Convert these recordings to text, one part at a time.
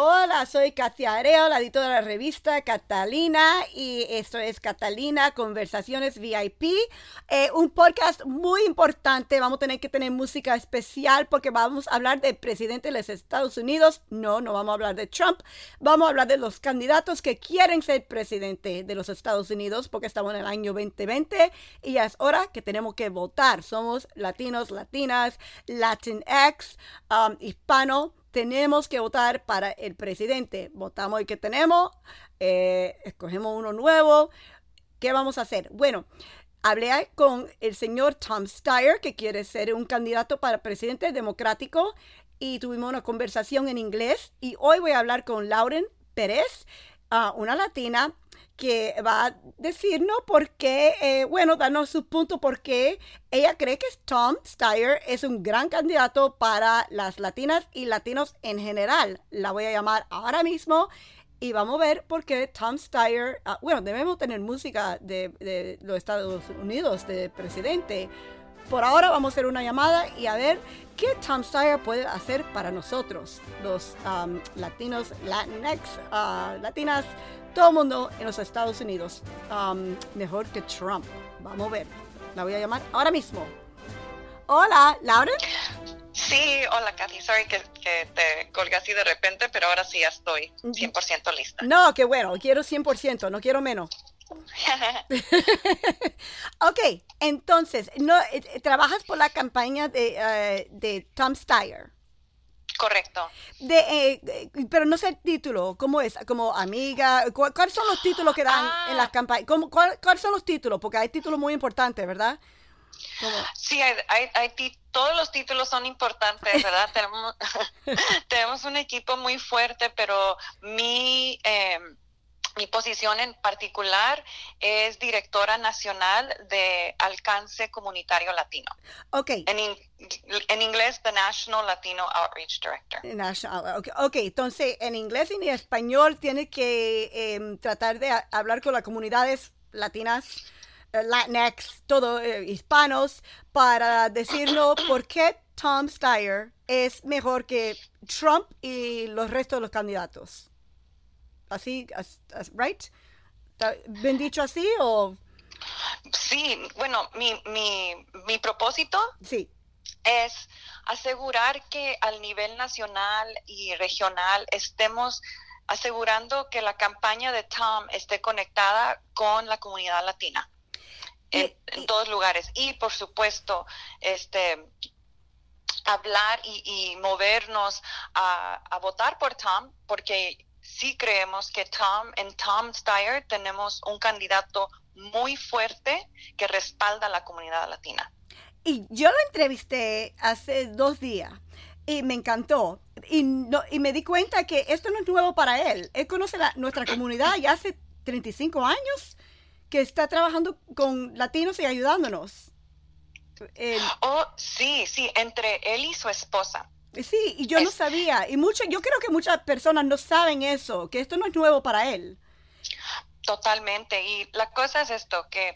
Hola, soy Katia Areo, la editora de la revista Catalina y esto es Catalina Conversaciones VIP, eh, un podcast muy importante. Vamos a tener que tener música especial porque vamos a hablar del presidente de los Estados Unidos. No, no vamos a hablar de Trump, vamos a hablar de los candidatos que quieren ser presidente de los Estados Unidos porque estamos en el año 2020 y ya es hora que tenemos que votar. Somos latinos, latinas, Latinx, um, hispano tenemos que votar para el presidente. Votamos el que tenemos, eh, escogemos uno nuevo. ¿Qué vamos a hacer? Bueno, hablé con el señor Tom Steyer, que quiere ser un candidato para presidente democrático, y tuvimos una conversación en inglés. Y hoy voy a hablar con Lauren Pérez, uh, una latina que va a decirnos por qué, eh, bueno, darnos su punto por qué ella cree que Tom Steyer es un gran candidato para las latinas y latinos en general. La voy a llamar ahora mismo y vamos a ver por qué Tom Steyer, ah, bueno, debemos tener música de, los Estados Unidos, de presidente. Por ahora vamos a hacer una llamada y a ver qué Tom Steyer puede hacer para nosotros, los um, latinos, Latinx, uh, latinas todo el mundo en los Estados Unidos um, mejor que Trump. Vamos a ver. La voy a llamar ahora mismo. Hola, Laura. Sí, hola Kathy, sorry que, te colgué así de repente, pero ahora sí ya estoy 100% lista. No, qué bueno, quiero 100%, no quiero menos. ok, entonces, no, eh, trabajas por la campaña de, uh, de Tom Steyer. Correcto. De, eh, pero no sé el título, ¿cómo es? Como amiga, ¿cuáles son los títulos que dan en las ah. campañas? ¿Cuáles son los títulos? Porque hay títulos muy importantes, ¿verdad? Sí, hay, hay, todos los títulos son importantes, ¿verdad? tenemos, tenemos un equipo muy fuerte, pero mi... Eh, mi posición en particular es directora nacional de alcance comunitario latino. Ok. En, inglés, the National Latino Outreach Director. National, okay. ok, entonces en inglés y en español tiene que em, tratar de hablar con las comunidades latinas. Eh, Latinx, todo eh, hispanos, para decirnos por qué Tom Steyer es mejor que Trump y los restos de los candidatos así, right? ¿Bien dicho así o...? Sí, bueno, mi, mi, mi propósito sí. es asegurar que al nivel nacional y regional estemos asegurando que la campaña de Tom esté conectada con la comunidad latina en, todos lugares y por supuesto este hablar y, y movernos a, a, votar por Tom porque sí creemos que Tom, en Tom Steyer tenemos un candidato muy fuerte que respalda a la comunidad latina. Y yo lo entrevisté hace dos días y me encantó. Y, no, y me di cuenta que esto no es nuevo para él. Él conoce la, nuestra comunidad ya hace 35 años que está trabajando con latinos y ayudándonos. Oh, sí, sí, entre él y su esposa. Sí, y yo no sabía. Y mucho, yo creo que muchas personas no saben eso, que esto no es nuevo para él. Totalmente. Y la cosa es esto, que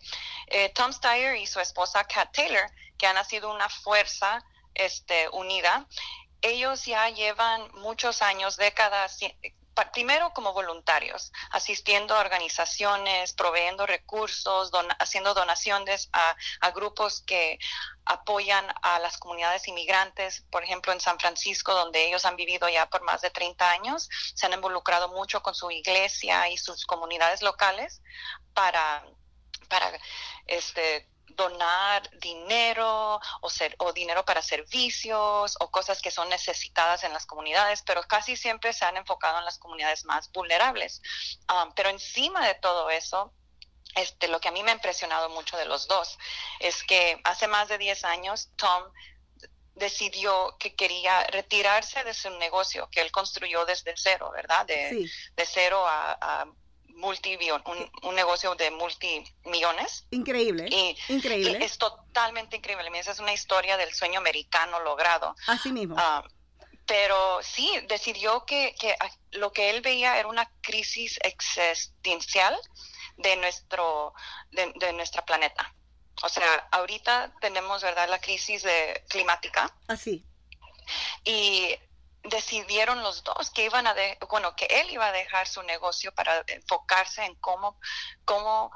eh, Tom Steyer y su esposa Kat Taylor, que han sido una fuerza este, unida, ellos ya llevan muchos años, décadas, primero como voluntarios, asistiendo a organizaciones, proveyendo recursos, haciendo donaciones a, a, grupos que apoyan a las comunidades inmigrantes, por ejemplo en San Francisco, donde ellos han vivido ya por más de 30 años, se han involucrado mucho con su iglesia y sus comunidades locales para para este donar dinero o, ser, o dinero para servicios o cosas que son necesitadas en las comunidades, pero casi siempre se han enfocado en las comunidades más vulnerables. Um, pero encima de todo eso, este, lo que a mí me ha impresionado mucho de los dos es que hace más de 10 años Tom decidió que quería retirarse de su negocio que él construyó desde cero, ¿verdad? De, de cero a, a un, un, negocio de multimillones. Increíble. Y, increíble. es totalmente increíble. Esa es una historia del sueño americano logrado. Así mismo. Ah, pero sí, decidió que, que, lo que él veía era una crisis existencial de nuestro, de, de nuestra planeta. O sea, ahorita tenemos, ¿verdad?, la crisis de, climática. Así. Y decidieron los dos que iban a bueno que él iba a dejar su negocio para enfocarse en cómo cómo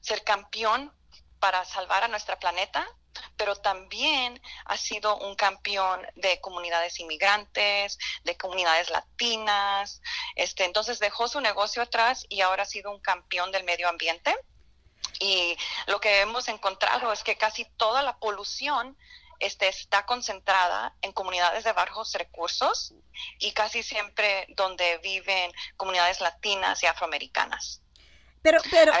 ser campeón para salvar a nuestra planeta pero también ha sido un campeón de comunidades inmigrantes, de comunidades latinas. Este, entonces dejó su negocio atrás y ahora ha sido un campeón del medio ambiente. Y lo que hemos encontrado es que casi toda la polución este, está concentrada en comunidades de bajos recursos y casi siempre donde viven comunidades latinas y afroamericanas. Pero, pero,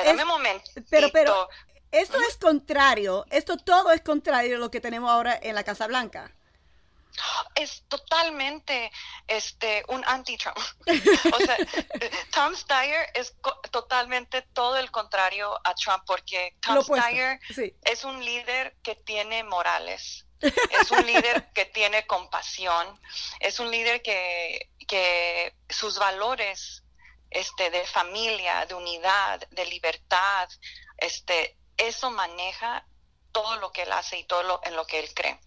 pero, pero, esto es contrario, esto todo es contrario a lo que tenemos ahora en la Casa Blanca. Es totalmente este un anti-Trump. o sea, Tom Steyer es totalmente todo el contrario a Trump porque Tom Steyer es un líder que tiene morales. Es un líder que tiene compasión, es un líder que, que sus valores este, de familia, de unidad, de libertad, este, eso maneja todo lo que él hace y todo lo en lo que él cree.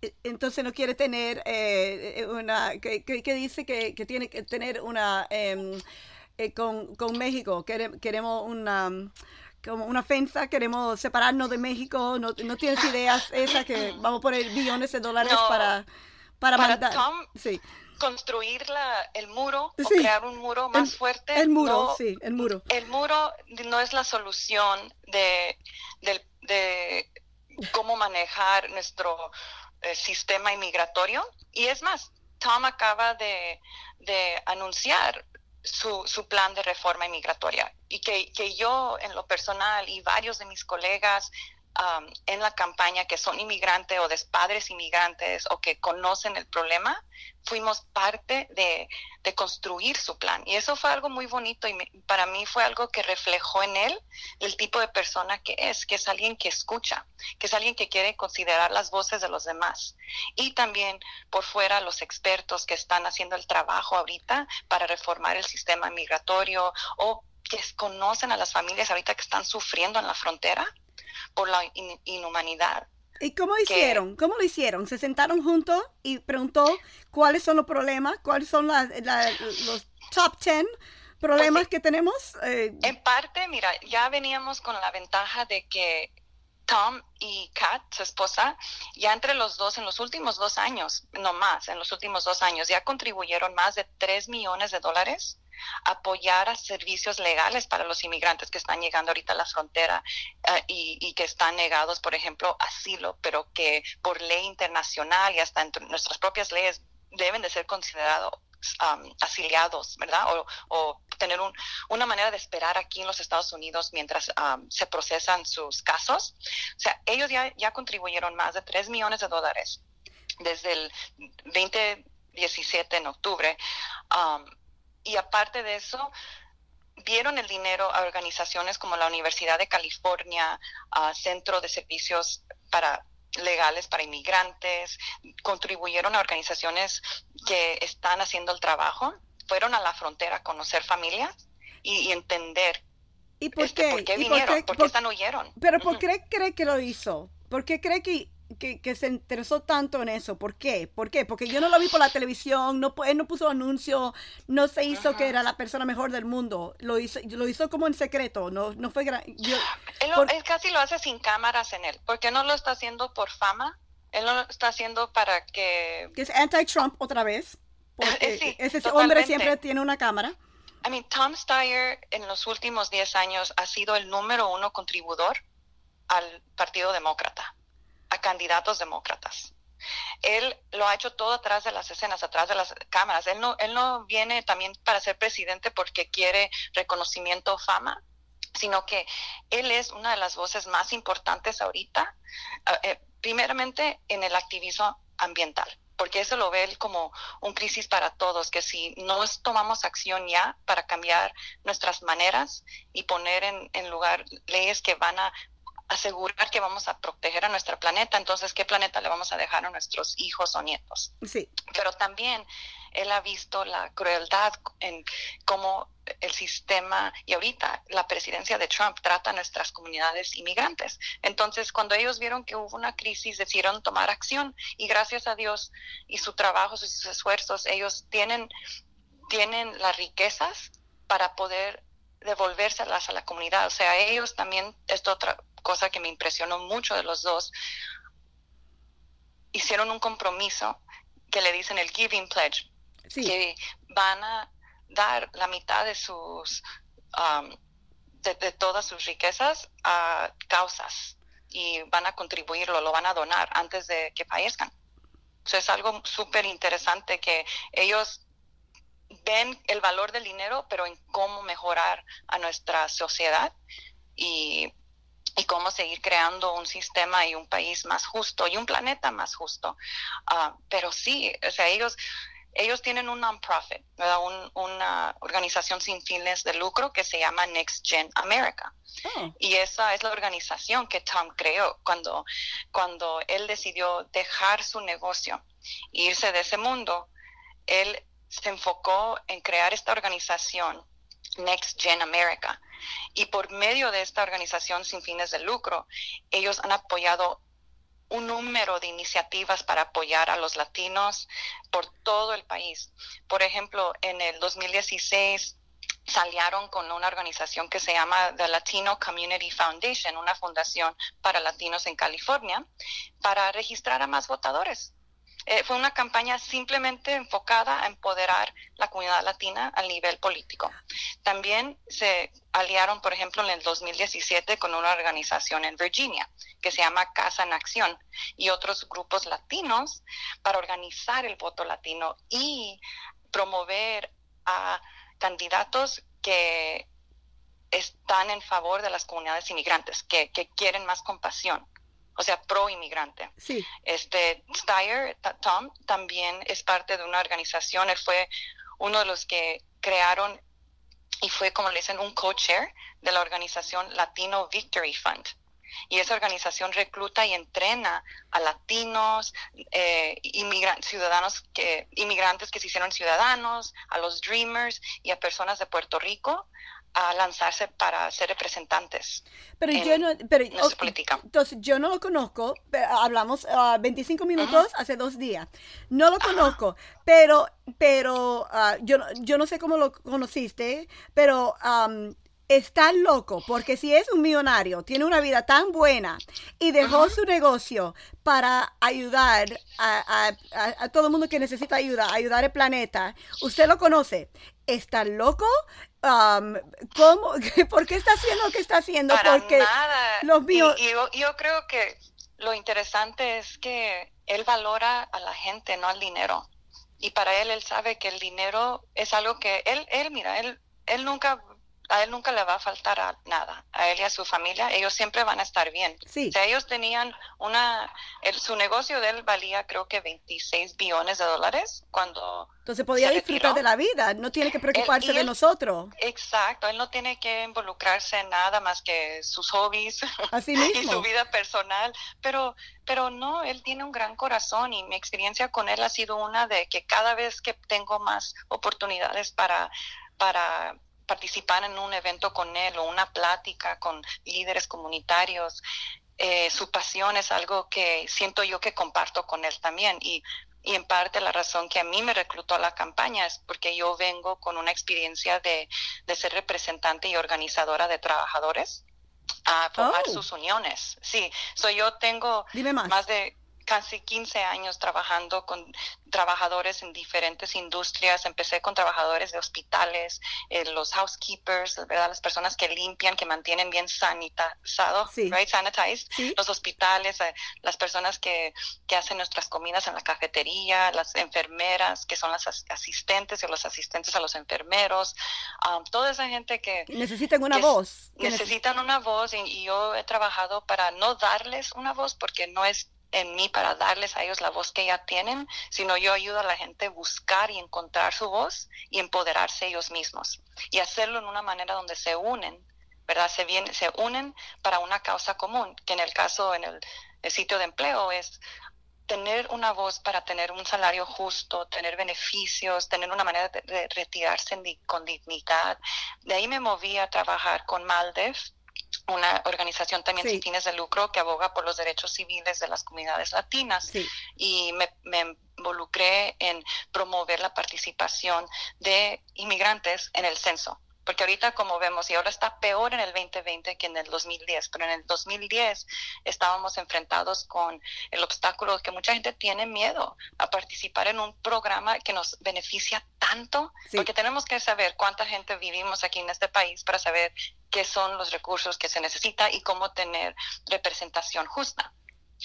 E, entonces no quiere tener eh, una, que, dice que, tiene que tener una, em, eh, con, con, México, queremos una como una ofensa, queremos separarnos de México, no, no tienes ideas esas que vamos a poner billones de dólares para, para, mandar. sí construir la, el muro o crear un muro más fuerte. El muro, sí, el muro. El muro no es la solución de, de, cómo manejar nuestro eh, sistema inmigratorio. Y es más, Tom acaba de, de anunciar su, su, plan de reforma inmigratoria. Y que, que, yo en lo personal y varios de mis colegas en la campaña que son inmigrantes o de padres inmigrantes o que conocen el problema, fuimos parte de, construir su plan. Y eso fue algo muy bonito y para mí fue algo que reflejó en él el tipo de persona que es, que es alguien que escucha, que es alguien que quiere considerar las voces de los demás. Y también por fuera los expertos que están haciendo el trabajo ahorita para reformar el sistema migratorio o que conocen a las familias ahorita que están sufriendo en la frontera por la inhumanidad. ¿Y cómo hicieron? ¿Cómo lo hicieron? ¿Se sentaron juntos y preguntó cuáles son los problemas? ¿Cuáles son los top 10 problemas pues que tenemos? Eh, en parte, mira, ya veníamos con la ventaja de que Tom y Kat, su esposa, ya entre los dos, en los últimos dos años, no más, en los últimos dos años, ya contribuyeron más de 3 millones de dólares apoyar a servicios legales para los inmigrantes que están llegando ahorita a la frontera eh, y, que están negados, por ejemplo, asilo, pero que por ley internacional y hasta en nuestras propias leyes deben de ser considerados um, asiliados, ¿verdad? O, tener una manera de esperar aquí en los Estados Unidos mientras um, se procesan sus casos. O sea, ellos ya, ya contribuyeron más de 3 millones de dólares desde el 2017 en octubre. Um, y aparte de eso, dieron el dinero a organizaciones como la Universidad de California, a Centro de Servicios para legales para inmigrantes, contribuyeron a organizaciones que están haciendo el trabajo, fueron a la frontera a conocer familias y, entender ¿Y por, este, qué? vinieron, por qué, están huyeron. Pero ¿por qué cree que lo hizo? ¿Por qué cree que que, se interesó tanto en eso. ¿Por qué? ¿Por qué? Porque yo no lo vi por la televisión, no, él no puso anuncio, no se hizo que era la persona mejor del mundo. Lo hizo, lo hizo como en secreto, no, no fue gran... Yo, él, casi lo hace sin cámaras en él, porque no lo está haciendo por fama, él no lo está haciendo para que... Que es anti-Trump otra vez. Porque ese hombre siempre tiene una cámara. I mean, Tom Steyer en los últimos 10 años ha sido el número uno contribuidor al Partido Demócrata a candidatos demócratas. Él lo ha hecho todo atrás de las escenas, atrás de las cámaras. Él no, él no viene también para ser presidente porque quiere reconocimiento o fama, sino que él es una de las voces más importantes ahorita, eh, primeramente en el activismo ambiental porque eso lo ve él como un crisis para todos, que si no tomamos acción ya para cambiar nuestras maneras y poner en lugar leyes que van a asegurar que vamos a proteger a nuestro planeta, entonces, ¿qué planeta le vamos a dejar a nuestros hijos o nietos? Sí. Pero también él ha visto la crueldad en cómo el sistema y ahorita la presidencia de Trump trata a nuestras comunidades inmigrantes. Entonces, cuando ellos vieron que hubo una crisis, decidieron tomar acción y gracias a Dios y su trabajo, sus esfuerzos, ellos tienen, tienen las riquezas para poder devolvérselas a la comunidad. O sea, ellos también, esto cosa que me impresionó mucho de los dos, hicieron un compromiso que le dicen el Giving Pledge, que van a dar la mitad de sus, um, de, todas sus riquezas a causas y van a contribuirlo, lo van a donar antes de que fallezcan. Eso es algo súper interesante que ellos ven el valor del dinero, pero en cómo mejorar a nuestra sociedad y, cómo seguir creando un sistema y un país más justo y un planeta más justo. Ah, pero sí, o sea, ellos, ellos tienen un non-profit, una organización sin fines de lucro que se llama Next Gen America. Oh. Y esa es la organización que Tom creó cuando, cuando él decidió dejar su negocio e irse de ese mundo. Él se enfocó en crear esta organización, Next Gen America. Y por medio de esta organización sin fines de lucro, ellos han apoyado un número de iniciativas para apoyar a los latinos por todo el país. Por ejemplo, en el 2016 salieron con una organización que se llama The Latino Community Foundation, una fundación para latinos en California, para registrar a más votadores. Eh, fue una campaña simplemente enfocada a empoderar la comunidad latina a nivel político. También se aliaron, por ejemplo, en el 2017 con una organización en Virginia que se llama Casa en Acción y otros grupos latinos para organizar el voto latino y promover a candidatos que están en favor de las comunidades inmigrantes, que quieren más compasión o sea, pro inmigrante. Sí. Este Steyer, Tom, también es parte de una organización, él fue uno de los que crearon y fue, como le dicen, un co-chair de la organización Latino Victory Fund. Y esa organización recluta y entrena a latinos, eh, ciudadanos que, inmigrantes que se hicieron ciudadanos, a los Dreamers y a personas de Puerto Rico a lanzarse para ser representantes. Pero yo no, pero, política. Entonces, yo no lo conozco, hablamos 25 ah, minutos hace dos días. No lo conozco, pero, pero uh, yo, yo no sé cómo lo conociste, pero está loco, porque si es un millonario, tiene una vida tan buena y dejó su negocio para ayudar a, a, a, todo el mundo que necesita ayuda, ayudar al planeta, usted lo conoce, ¿está loco? Um, ¿cómo, ¿Por qué está haciendo lo que está haciendo? Para Porque nada. Los míos... y, yo, creo que lo interesante es que él valora a la gente, no al dinero. Y para él, él sabe que el dinero es algo que él, él mira, él, él nunca a él nunca le va a faltar a nada, a él y a su familia, ellos siempre van a estar bien. Sí. O sea, ellos tenían una, su negocio de él valía creo que 26 billones de dólares cuando... Entonces podía disfrutar de la vida, no tiene que preocuparse de nosotros. Exacto, él no tiene que involucrarse en nada más que sus hobbies Así mismo. y su vida personal, pero, pero no, él tiene un gran corazón y mi experiencia con él ha sido una de que cada vez que tengo más oportunidades para para participar en un evento con él o una plática con líderes comunitarios, eh, su pasión es algo que siento yo que comparto con él también. Y, y en parte la razón que a mí me reclutó a la campaña es porque yo vengo con una experiencia de, de ser representante y organizadora de trabajadores a formar oh. sus uniones. Sí, soy yo tengo más de casi 15 años trabajando con trabajadores en diferentes industrias. Empecé con trabajadores de hospitales, eh, los housekeepers, ¿verdad? las personas que limpian, que mantienen bien sanitizado, right? sanitized, los hospitales, eh, las personas que, que, hacen nuestras comidas en la cafetería, las enfermeras, que son las asistentes y los asistentes a los enfermeros, um, toda esa gente que... Necesitan una voz. Necesitan una voz y yo he trabajado para no darles una voz porque no es en mí para darles a ellos la voz que ya tienen, sino yo ayudo a la gente a buscar y encontrar su voz y empoderarse ellos mismos y hacerlo en una manera donde se unen ¿verdad? Se, viene, se unen para una causa común, que en el caso, en el, sitio de empleo es tener una voz para tener un salario justo, tener beneficios, tener una manera de, retirarse con dignidad. De ahí me moví a trabajar con Maldev, una organización también sin fines de lucro que aboga por los derechos civiles de las comunidades latinas. Y me, me, involucré en promover la participación de inmigrantes en el censo. Porque ahorita, como vemos, y ahora está peor en el 2020 que en el 2010, pero en el 2010 estábamos enfrentados con el obstáculo que mucha gente tiene miedo a participar en un programa que nos beneficia tanto, porque tenemos que saber cuánta gente vivimos aquí en este país para saber qué son los recursos que se necesita y cómo tener representación justa.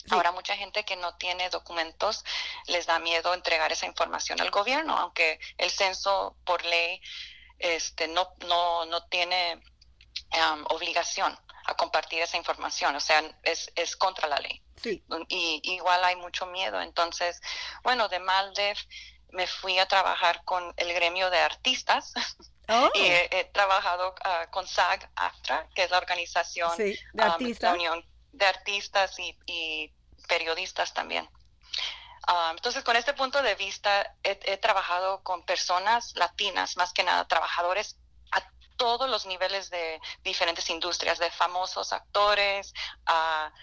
Ahora mucha gente que no tiene documentos les da miedo entregar esa información al gobierno, aunque el censo por ley este, no, no, no tiene obligación a compartir esa información, o sea, es, es contra la ley. Y igual hay mucho miedo. Entonces, bueno, de Maldev me fui a trabajar con el gremio de artistas oh. y he, trabajado ah, con SAG-AFTRA, que es la organización de artistas. unión de artistas y, periodistas también. Ah, entonces, con este punto de vista, he, trabajado con personas latinas, más que nada, trabajadores a todos los niveles de diferentes industrias, de famosos actores, a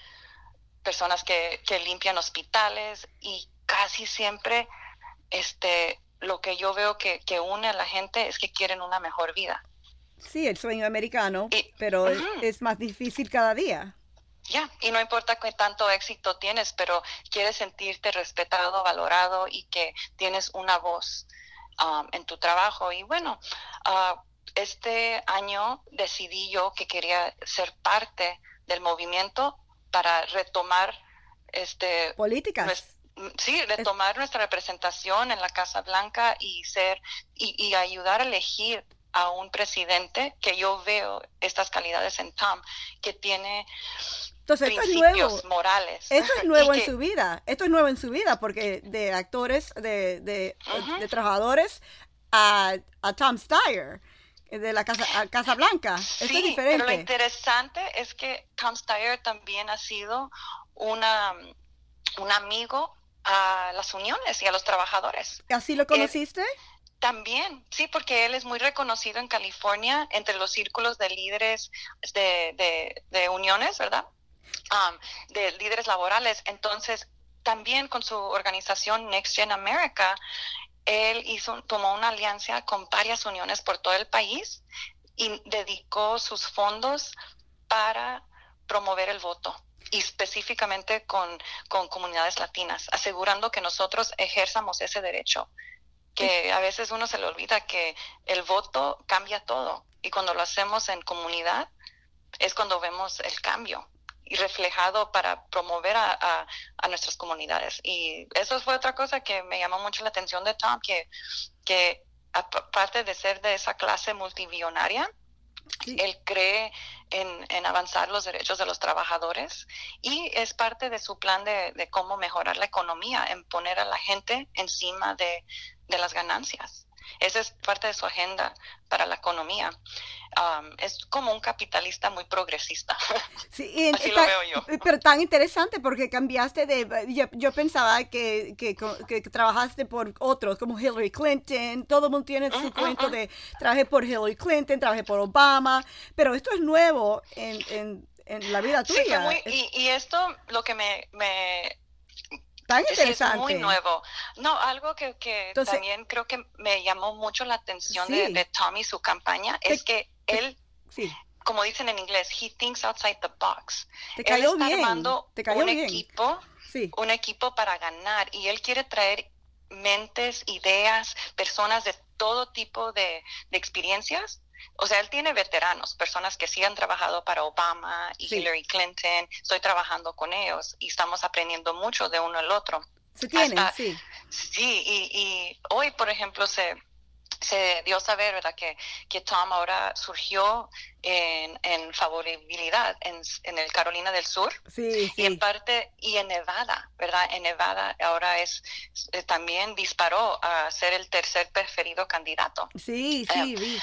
personas que, que limpian hospitales y casi siempre este, lo que yo veo que, que une a la gente es que quieren una mejor vida. Sí, el sueño americano, pero es más difícil cada día. Ya, y no importa qué tanto éxito tienes, pero quieres sentirte respetado, valorado y que tienes una voz um, en tu trabajo. Y bueno, uh, este año decidí yo que quería ser parte del movimiento para retomar este políticas. sí, retomar nuestra representación en la Casa Blanca y ser y, y ayudar a elegir a un presidente que yo veo estas calidades en Tom, que tiene entonces, esto es nuevo. morales. Esto es nuevo en su vida. Esto es nuevo en su vida porque de actores, de, de, trabajadores a, a, Tom Steyer de la Casa, Casa Blanca. esto es diferente. Pero lo interesante es que Tom Steyer también ha sido una, un amigo a las uniones y a los trabajadores. ¿Así lo conociste? También, sí, porque él es muy reconocido en California entre los círculos de líderes de, de, de uniones, ¿verdad? Um, de líderes laborales. Entonces, también con su organización Next Gen America, él hizo, tomó una alianza con varias uniones por todo el país y dedicó sus fondos para promover el voto y específicamente con, con comunidades latinas, asegurando que nosotros ejerzamos ese derecho, que a veces uno se le olvida que el voto cambia todo y cuando lo hacemos en comunidad es cuando vemos el cambio y reflejado para promover a, a, nuestras comunidades. Y eso fue otra cosa que me llamó mucho la atención de Tom, que, que aparte de ser de esa clase multibillonaria, él cree en, en, avanzar los derechos de los trabajadores y es parte de su plan de, de cómo mejorar la economía, en poner a la gente encima de, de las ganancias. Esa es parte de su agenda para la economía. es como un capitalista muy progresista. Sí, Así lo veo yo. Pero tan interesante porque cambiaste de... Yo, pensaba que, que, trabajaste por otros, como Hillary Clinton. Todo el mundo tiene su cuento de trabajé por Hillary Clinton, trabajé por Obama, pero esto es nuevo en, en, la vida tuya. y, y, esto lo que me, me Tan interesante. Es muy nuevo. No, algo que, que también creo que me llamó mucho la atención de, de, Tommy, su campaña, es que él, como dicen en inglés, he thinks outside the box. Te cayó él está bien. armando un equipo, un equipo para ganar y él quiere traer mentes, ideas, personas de todo tipo de, de experiencias o sea, él tiene veteranos, personas que sí han trabajado para Obama y Hillary Clinton. Estoy trabajando con ellos y estamos aprendiendo mucho de uno al otro. Se tienen, sí. Sí, y, hoy, por ejemplo, se, se dio a saber, ¿verdad?, que, que Tom ahora surgió en, en favorabilidad en, en, el Carolina del Sur. Sí, Y en parte, y en Nevada, ¿verdad? En Nevada ahora es, eh, también disparó a ser el tercer preferido candidato. Sí, sí, eh,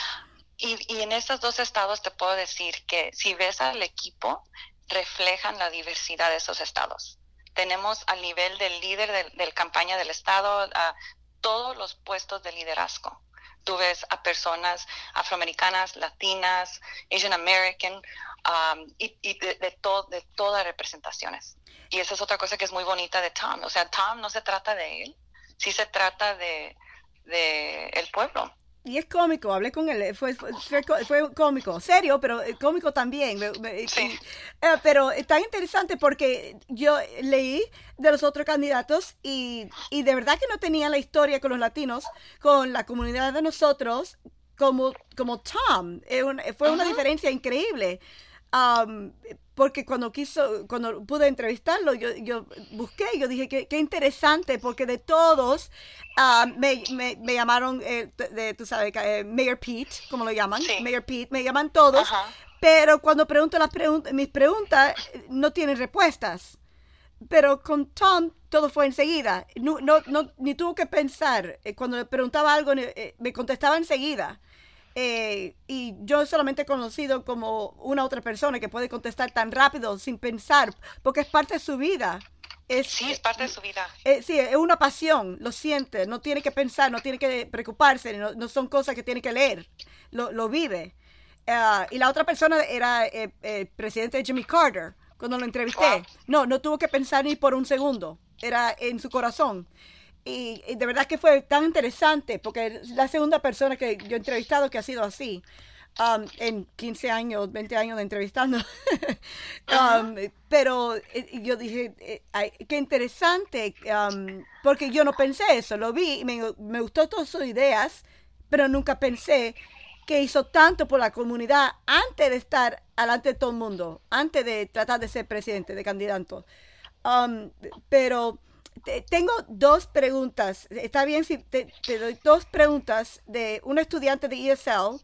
Y, en estos dos estados te puedo decir que si ves al equipo, reflejan la diversidad de esos estados. Tenemos al nivel del líder del, del campaña del estado a todos los puestos de liderazgo. Tú ves a personas afroamericanas, latinas, Asian American um, y, de, de, to, de todas representaciones. Y esa es otra cosa que es muy bonita de Tom. O sea, Tom no se trata de él, sí se trata de el pueblo. Y es cómico, hablé con él, fue, fue, fue cómico, serio, pero cómico también. Sí. Eh, pero es tan interesante porque yo leí de los otros candidatos y, y de verdad que no tenían la historia con los latinos, con la comunidad de nosotros, como, como Tom. Fue una diferencia increíble. Um, porque cuando quiso, cuando pude entrevistarlo, yo, yo busqué, yo dije que qué interesante, porque de todos uh, me, me, me, llamaron, eh, de, tú sabes, eh, Mayor Pete, como lo llaman, Sí. Mayor Pete, me llaman todos, Ajá. pero cuando pregunto las preguntas, mis preguntas no tienen respuestas. Pero con Tom todo fue enseguida, no, no, no ni tuvo que pensar. Eh, Cuando le preguntaba algo, eh, me contestaba enseguida. Eh, y yo solamente he conocido como una otra persona que puede contestar tan rápido sin pensar, porque es parte de su vida. Es, Sí, es parte de su vida. eh, sí, es una pasión, lo siente, no tiene que pensar, no tiene que preocuparse, no, no son cosas que tiene que leer, lo, lo vive. Ah, y la otra persona era eh, el presidente Jimmy Carter, cuando lo entrevisté. Wow. No, no tuvo que pensar ni por un segundo, era en su corazón. Y, y de verdad que fue tan interesante, porque es la segunda persona que yo he entrevistado que ha sido así. um, en 15 años, 20 años de entrevistando. Um, pero eh, yo dije, eh, ay, qué interesante, um, porque yo no pensé eso, lo vi y me, me gustó todas sus ideas, pero nunca pensé que hizo tanto por la comunidad antes de estar delante de todo el mundo, antes de tratar de ser presidente, de candidato. Um, pero te- tengo dos preguntas. Está bien si te, te doy dos preguntas de un estudiante de ESL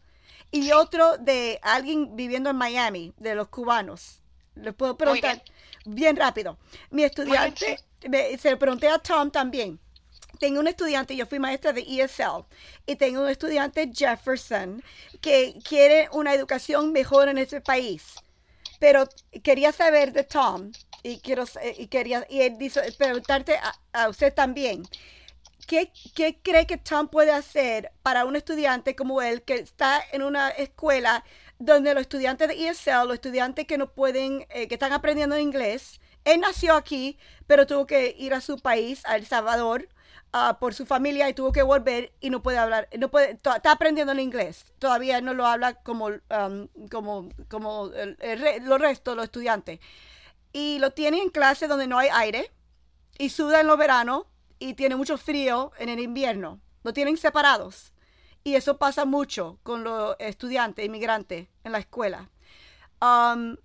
y otro de alguien viviendo en Miami, de los cubanos. Les puedo preguntar bien. rápido. Mi estudiante, me- se lo pregunté a Tom también. Tengo un estudiante, yo fui maestra de ESL, y tengo un estudiante Jefferson que quiere una educación mejor en este país. Pero quería saber de Tom y quiero eh, y quería y preguntarte a, a usted también. ¿Qué, ¿Qué cree que Tom puede hacer para un estudiante como él que está en una escuela donde los estudiantes de ESL, los estudiantes que no pueden, eh, que están aprendiendo inglés, él nació aquí, pero tuvo que ir a su país, a El Salvador, ah, por su familia y tuvo que volver y no puede hablar, no puede, está aprendiendo el inglés, todavía no lo habla como, um, como, como el- el re- los restos de los estudiantes. Y lo tiene en clase donde no hay aire y suda en los veranos y tiene mucho frío en el invierno. Lo tienen separados. Y eso pasa mucho con los estudiantes inmigrantes en la escuela. Um,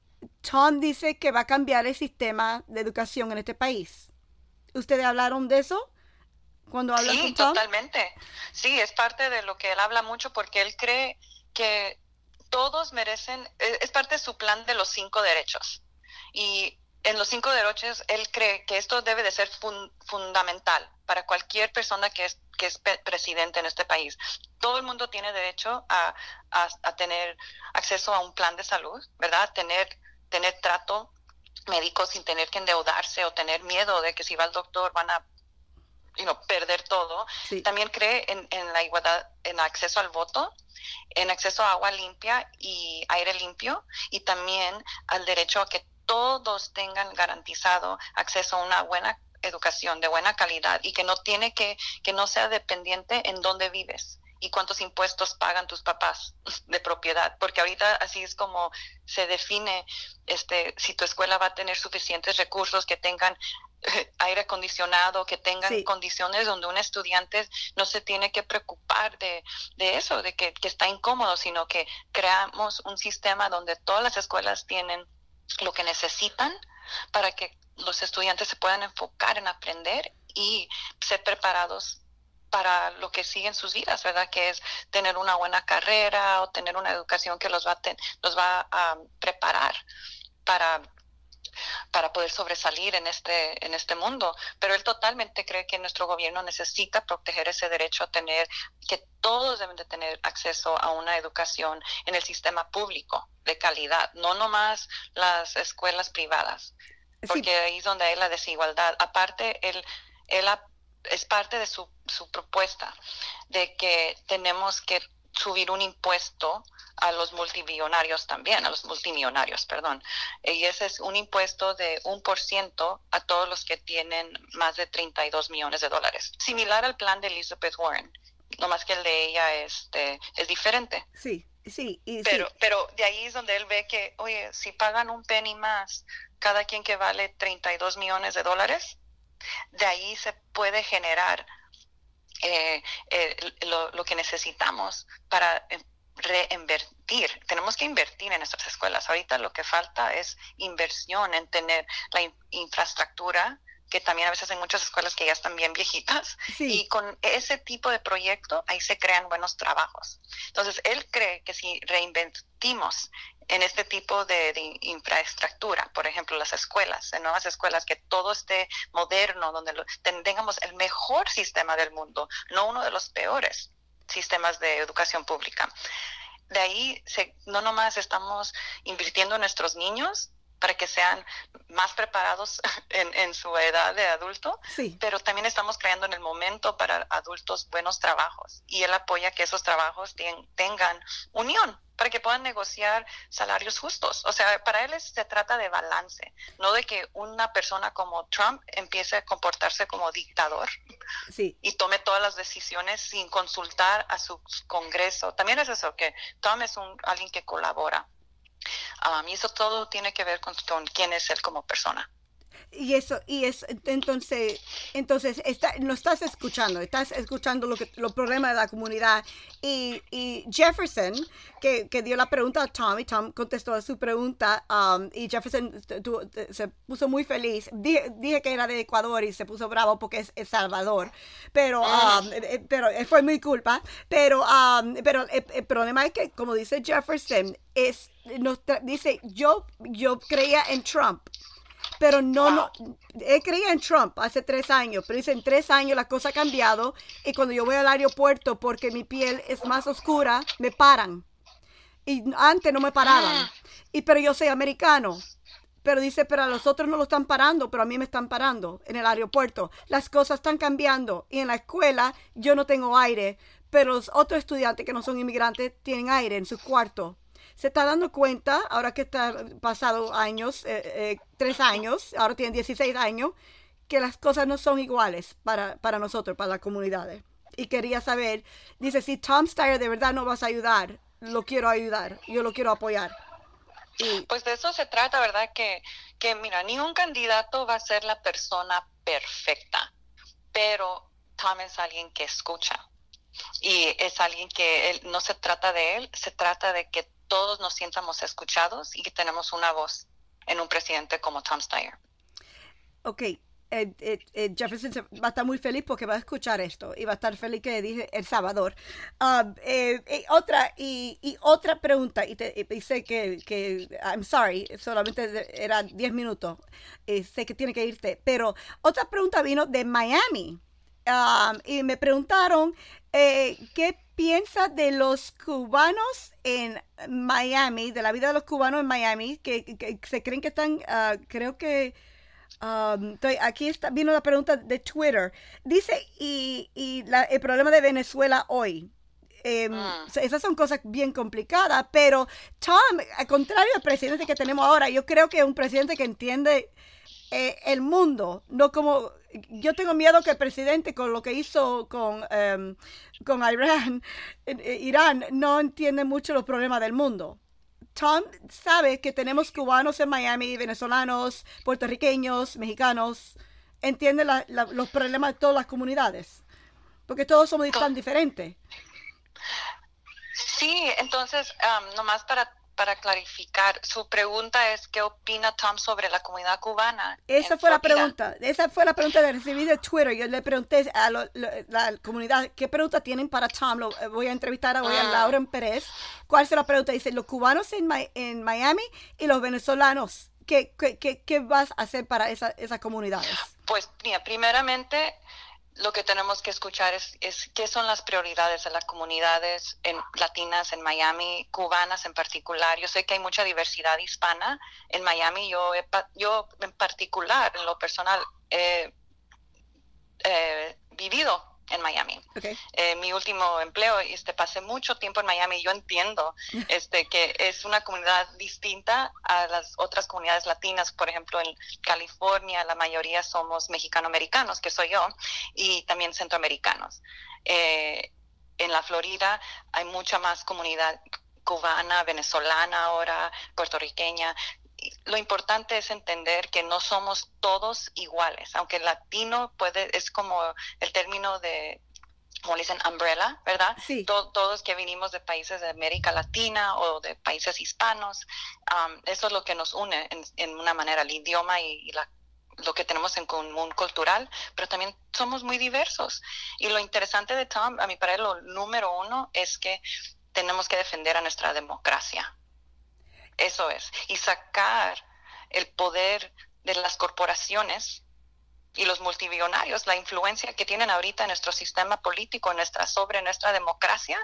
Tom dice que va a cambiar el sistema de educación en este país. ¿Ustedes hablaron de eso cuando hablan Sí, con Tom? totalmente. Sí, es parte de lo que él habla mucho porque él cree que todos merecen, e- es parte de su plan de los cinco derechos. Y en los cinco derechos, él cree que esto debe de ser fun- fundamental para cualquier persona que es, que es presidente en este país. Todo el mundo tiene derecho a, a- a tener acceso a un plan de salud, ¿verdad? Tener, tener trato médico sin tener que endeudarse o tener miedo de que si va al doctor van a you know, perder todo. Sí. También cree en, en la igualdad, en acceso al voto, en acceso a agua limpia y aire limpio, y también al derecho a que todos tengan garantizado acceso a una buena educación de buena calidad y que no tiene que, que no sea dependiente en dónde vives y cuántos impuestos pagan tus papás de propiedad, porque ahorita así es como se define este si tu escuela va a tener suficientes recursos que tengan eh, aire acondicionado, que tengan Sí. condiciones donde un estudiante no se tiene que preocupar de, de eso, de que, que está incómodo, sino que creamos un sistema donde todas las escuelas tienen lo que necesitan para que los estudiantes se puedan enfocar en aprender y ser preparados para lo que sigue en sus vidas, ¿verdad? Que es tener una buena carrera o tener una educación que los va a, ten- los va a preparar para para poder sobresalir en este, en este mundo. Pero él totalmente cree que nuestro gobierno necesita proteger ese derecho a tener, que todos deben de tener acceso a una educación en el sistema público de calidad, no nomás las escuelas privadas, porque ahí es donde hay la desigualdad. Aparte, él, él es parte de su, su propuesta de que tenemos que subir un impuesto a los multimillonarios también, a los multimillonarios, perdón. Y ese es un impuesto de un por ciento a todos los que tienen más de 32 millones de dólares. Similar al plan de Elizabeth Warren, no más que el de ella este, es diferente. Sí, sí. pero, pero de ahí es donde él ve que, oye, si pagan un penny más cada quien que vale 32 millones de dólares, de ahí se puede generar eh, eh, lo, lo, que necesitamos para reinvertir. Tenemos que invertir en nuestras escuelas. Ahorita lo que falta es inversión en tener la infraestructura que también a veces hay muchas escuelas que ya están bien viejitas y con ese tipo de proyecto ahí se crean buenos trabajos. Entonces, él cree que si reinventimos en este tipo de, infraestructura, por ejemplo, las escuelas, en nuevas escuelas, que todo esté moderno, donde tengamos el mejor sistema del mundo, no uno de los peores sistemas de educación pública. De ahí se, no nomás estamos invirtiendo en nuestros niños, para que sean más preparados en, su edad de adulto, pero también estamos creando en el momento para adultos buenos trabajos y él apoya que esos trabajos tengan unión para que puedan negociar salarios justos. O sea, para él se trata de balance, no de que una persona como Trump empiece a comportarse como dictador y tome todas las decisiones sin consultar a su Congreso. También es eso, que Trump es un, alguien que colabora Um, y eso todo tiene que ver con, quién es él como persona. Y eso, y es, entonces, entonces, está, no estás escuchando, estás escuchando lo que, los problemas de la comunidad. Y, y Jefferson, que, que, dio la pregunta a Tom, y Tom contestó a su pregunta, um, y Jefferson se puso muy feliz. Dije, que era de Ecuador y se puso bravo porque es El Salvador, pero, ah. um, eh, pero eh, fue mi culpa. Pero, um, pero el, el problema es que, como dice Jefferson, es nos dice, yo, yo creía en Trump, pero no, no, él creía en Trump hace tres años, pero dice, en tres años la cosa ha cambiado y cuando yo voy al aeropuerto porque mi piel es más oscura, me paran. Y antes no me paraban. Ah. Y pero yo soy americano. Pero dice, pero a los otros no lo están parando, pero a mí me están parando en el aeropuerto. Las cosas están cambiando y en la escuela yo no tengo aire, pero los otros estudiantes que no son inmigrantes tienen aire en su cuarto se está dando cuenta, ahora que está pasado años, eh, eh, tres años, ahora tiene 16 años, que las cosas no son iguales para, para nosotros, para las comunidades. Y quería saber, dice, si Tom Steyer de verdad no vas a ayudar, lo quiero ayudar, yo lo quiero apoyar. Pues de eso se trata, ¿verdad? Que, que mira, ningún candidato va a ser la persona perfecta, pero Tom es alguien que escucha. Y es alguien que no se trata de él, se trata de que todos nos sientamos escuchados y que tenemos una voz en un presidente como Tom Steyer. Ok, eh, eh, eh, Jefferson va a estar muy feliz porque va a escuchar esto y va a estar feliz que dije El Salvador. Um, otra y, otra pregunta y, te, sé que, que, I'm sorry, solamente era 10 minutos, sé que tiene que irte, pero otra pregunta vino de Miami um, y me preguntaron qué piensa de los cubanos en Miami, de la vida de los cubanos en Miami, que, se creen que están, ah, creo que, um, aquí está, vino la pregunta de Twitter. Dice, y, y el problema de Venezuela hoy. Em, ah. Esas son cosas bien complicadas, pero Tom, al contrario del presidente que tenemos ahora, yo creo que es un presidente que entiende eh, el mundo, no como yo tengo miedo que el presidente con lo que hizo con, em, con Irán, eh, Irán no entiende mucho los problemas del mundo. Tom sabe que tenemos cubanos en Miami, venezolanos, puertorriqueños, mexicanos, entiende los problemas de todas las comunidades, porque todos somos tan diferentes. Sí, entonces, um, nomás para para clarificar, su pregunta es qué opina Tom sobre la comunidad cubana. Esa fue la pregunta, esa fue la pregunta que recibí de Twitter. Yo le pregunté a la comunidad qué pregunta tienen para Tom. Lo, eh, voy a entrevistar a, ah. Lauren Pérez. ¿Cuál es la pregunta? Dice los cubanos en, en Miami y los venezolanos ¿qué, qué, qué vas a hacer para esa, esas comunidades? Pues mira, primeramente lo que tenemos que escuchar es, es, qué son las prioridades de las comunidades en, latinas en Miami, cubanas en particular. Yo sé que hay mucha diversidad hispana en Miami. Yo, yo en particular, en lo personal, he vivido en Miami. Eh, mi último empleo, este, pasé mucho tiempo en Miami y yo entiendo este, que es una comunidad distinta a las otras comunidades latinas. Por ejemplo, en California la mayoría somos mexicanoamericanos, que soy yo, y también centroamericanos. Eh, en la Florida hay mucha más comunidad cubana, venezolana ahora, puertorriqueña, lo importante es entender que no somos todos iguales, aunque latino puede, es como el término de, como dicen, umbrella, ¿verdad? Sí. todos que vinimos de países de América Latina o de países hispanos, um, eso es lo que nos une en, una manera, el idioma y, lo que tenemos en común cultural, pero también somos muy diversos. Y lo interesante de Tom, a mi parecer, lo número uno es que tenemos que defender a nuestra democracia. Eso es. Y sacar el poder de las corporaciones y los multimillonarios, la influencia que tienen ahorita en nuestro sistema político, nuestra, sobre nuestra democracia,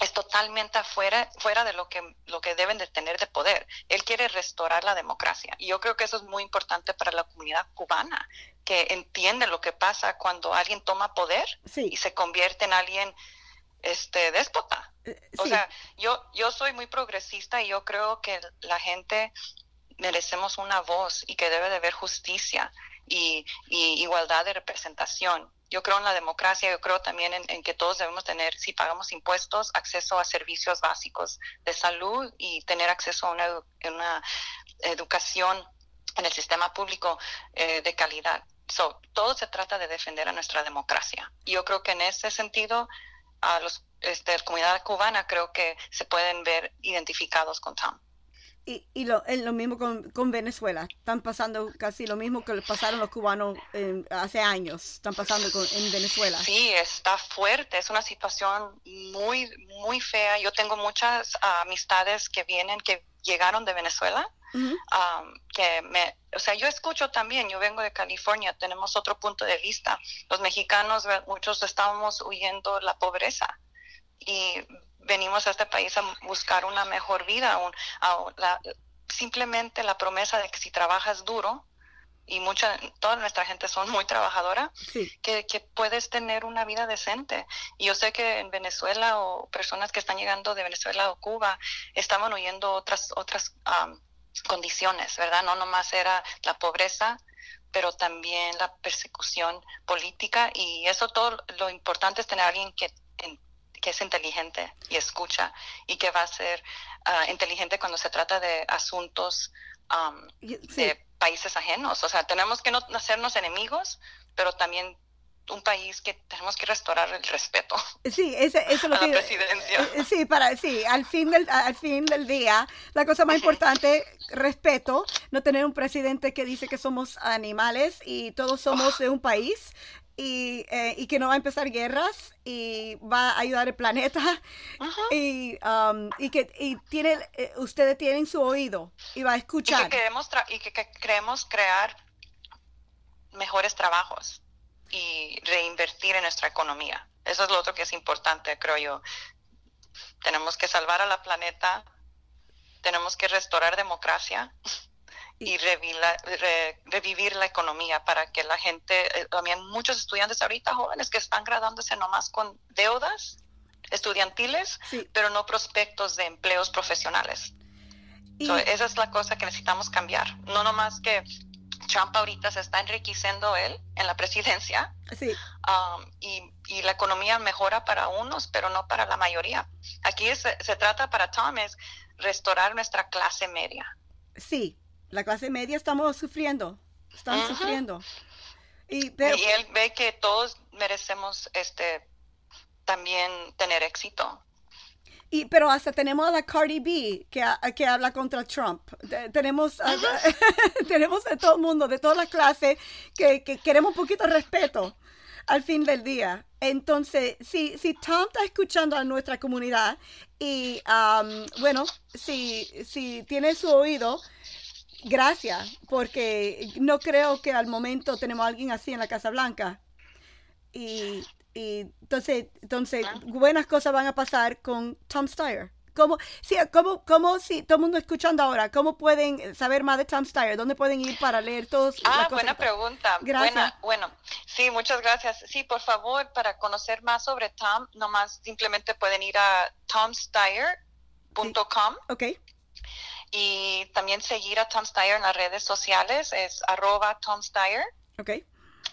es totalmente fuera, fuera de lo que, lo que deben de tener de poder. Él quiere restaurar la democracia. Y yo creo que eso es muy importante para la comunidad cubana, que entiende lo que pasa cuando alguien toma poder y se convierte en alguien este déspota. Eh, o sea, yo, yo soy muy progresista y yo creo que la gente merecemos una voz y que debe de haber justicia y, igualdad de representación. Yo creo en la democracia, yo creo también en, que todos debemos tener, si pagamos impuestos, acceso a servicios básicos de salud y tener acceso a una, una educación en el sistema público eh, de calidad. So, todo se trata de defender a nuestra democracia. Y yo creo que en ese sentido a los este, la comunidad cubana creo que se pueden ver identificados con Tom. Y, y lo, lo mismo con, con, Venezuela. Están pasando casi lo mismo que pasaron los cubanos hace años. Están pasando con, en Venezuela. Sí, está fuerte. Es una situación muy, muy fea. Yo tengo muchas amistades que vienen, que llegaron de Venezuela. que me, o sea, yo escucho también, yo vengo de California, tenemos otro punto de vista. Los mexicanos, muchos estábamos huyendo la pobreza y venimos a este país a buscar una mejor vida, simplemente la promesa de que si trabajas duro, y mucha, toda nuestra gente son muy trabajadora, que, puedes tener una vida decente. Y yo sé que en Venezuela o personas que están llegando de Venezuela o Cuba estaban huyendo otras, otras condiciones, ¿verdad? No nomás era la pobreza, pero también la persecución política y eso todo lo importante es tener a alguien que que es inteligente y escucha y que va a ser ah, inteligente cuando se trata de asuntos de países ajenos. O sea, tenemos que no hacernos enemigos, pero también un país que tenemos que restaurar el respeto. Sí, eso es lo a la presidencia. Eh, sí, para, sí, al fin del, al fin del día, la cosa más importante, respeto, no tener un presidente que dice que somos animales y todos somos de un país y, eh, y, que no va a empezar guerras y va a ayudar el planeta y, um, y, que y tiene, eh, ustedes tienen su oído y va a escuchar. Y que, queremos y que, queremos crear mejores trabajos y reinvertir en nuestra economía. Eso es lo otro que es importante, creo yo. Tenemos que salvar a la planeta, tenemos que restaurar democracia y revivir la economía para que la gente, eh, también muchos estudiantes ahorita jóvenes que están graduándose nomás con deudas estudiantiles, pero no prospectos de empleos profesionales. esa es la cosa que necesitamos cambiar. No nomás que Trump ahorita se está enriqueciendo él en la presidencia um, y, y, la economía mejora para unos, pero no para la mayoría. Aquí se trata para Tom es restaurar nuestra clase media. Sí, la clase media estamos sufriendo, están sufriendo. Y, él ve que todos merecemos este también tener éxito. Y, pero hasta tenemos a la Cardi B que, que habla contra Trump. tenemos, a, tenemos a todo el mundo, de toda la clase, que, queremos un poquito de respeto al fin del día. Entonces, si, si Tom está escuchando a nuestra comunidad y, um, bueno, si, si tiene su oído, gracias, porque no creo que al momento tenemos a alguien así en la Casa Blanca. Y, y entonces, entonces Ah. buenas cosas van a pasar con Tom Steyer. ¿Cómo, sí, cómo, cómo, si todo el mundo escuchando ahora, cómo pueden saber más de Tom Steyer? ¿Dónde pueden ir para leer todos? Ah, buena pregunta. Gracias. Buena, bueno, sí, muchas gracias. Sí, por favor, para conocer más sobre Tom, nomás simplemente pueden ir a tomsteyer.com Ok, y también seguir a Tom Steyer en las redes sociales, es arroba Tom Steyer ok.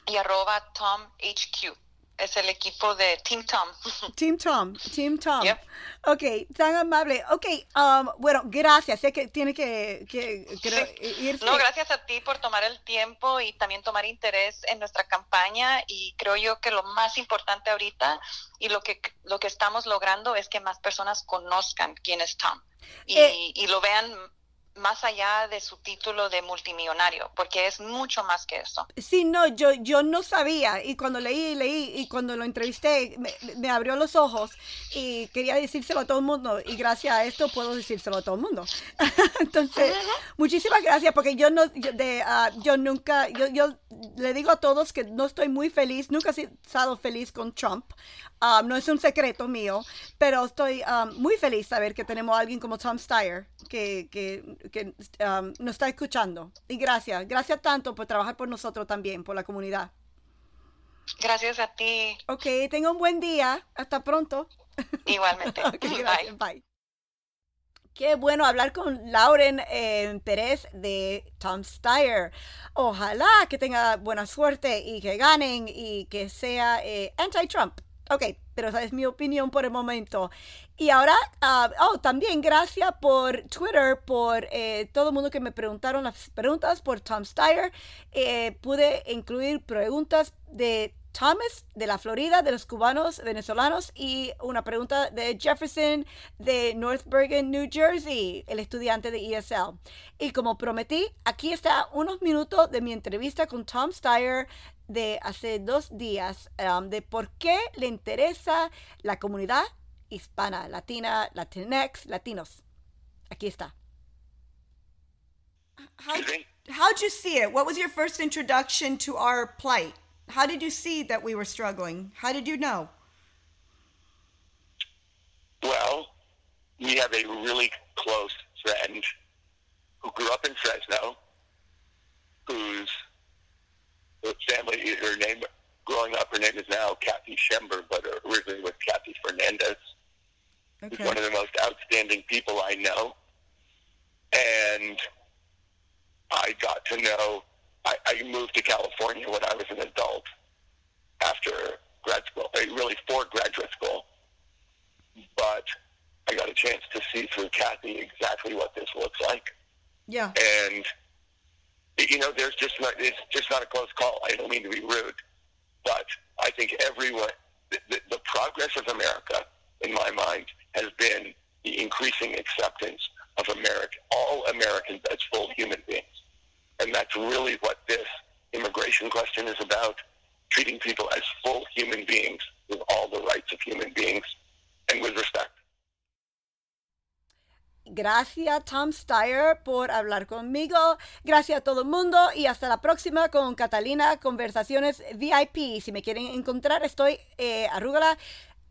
y arroba Tom HQ. Es el equipo de Team Tom. Team Tom, Team Tom. Yep. Ok, tan amable. Ok, um, bueno, gracias. Sé que tiene que, irse. No, gracias a ti por tomar el tiempo y también tomar interés en nuestra campaña y creo yo que lo más importante ahorita y lo que lo que estamos logrando es que más personas conozcan quién es Tom y, Eh. y lo vean más allá de su título de multimillonario, porque es mucho más que eso. Sí, no, yo, yo no sabía y cuando leí, leí y cuando lo entrevisté me, me abrió los ojos y quería decírselo a todo el mundo y gracias a esto puedo decírselo a todo el mundo. Entonces, muchísimas gracias porque yo no, yo, de, ah, yo nunca, yo, yo le digo a todos que no estoy muy feliz, nunca he estado feliz con Trump. Ah, no es un secreto mío, pero estoy ah, muy feliz saber que tenemos a alguien como Tom Steyer que, que, que um, nos está escuchando. Y gracias, gracias tanto por trabajar por nosotros también, por la comunidad. Gracias a ti Ok, tenga un buen día. Hasta pronto. igualmente. Bye. Bye. Qué bueno hablar con Lauren eh, Pérez de Tom Steyer. Ojalá que tenga buena suerte y que ganen y que sea eh, anti-Trump. Ok, pero esa es mi opinión por el momento. Y ahora, ah, oh, también gracias por Twitter, por eh, todo el mundo que me preguntaron las preguntas por Tom Steyer. Eh, pude incluir preguntas de Thomas de la Florida, de los cubanos venezolanos, y una pregunta de Jefferson de North Bergen, New Jersey, el estudiante de ESL. Y como prometí, aquí está unos minutos de mi entrevista con Tom Steyer de hace dos días, um, de por qué le interesa la comunidad hispana, latina, latinex, latinos. Aquí está. How, how'd you see it? What was your first introduction to our plight? How did you see that we were struggling? How did you know? Well, we have a really close friend who grew up in Fresno, whose family, her name, growing up, her name is now Kathy Schember, but originally was Kathy Fernandez. She's one of the most outstanding people I know. And I got to know, I, I moved to California when I was an adult after grad school, eh, really for graduate school. But I got a chance to see through Kathy exactly what this looks like. Yeah. And, you know, there's just not, it's just not a close call. I don't mean to be rude, but I think everyone, the, the, the progress of America, in my mind, has been the increasing acceptance of America, all Americans as full human beings. And that's really what this immigration question is about, treating people as full human beings with all the rights of human beings and with respect. Gracias Tom Steyer por hablar conmigo. Gracias a todo el mundo y hasta la próxima con Catalina Conversaciones VIP. Si me quieren encontrar, estoy eh, arrugala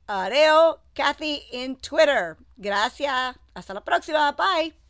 Areo Kathy en Twitter. Gracias. Hasta la próxima. Bye.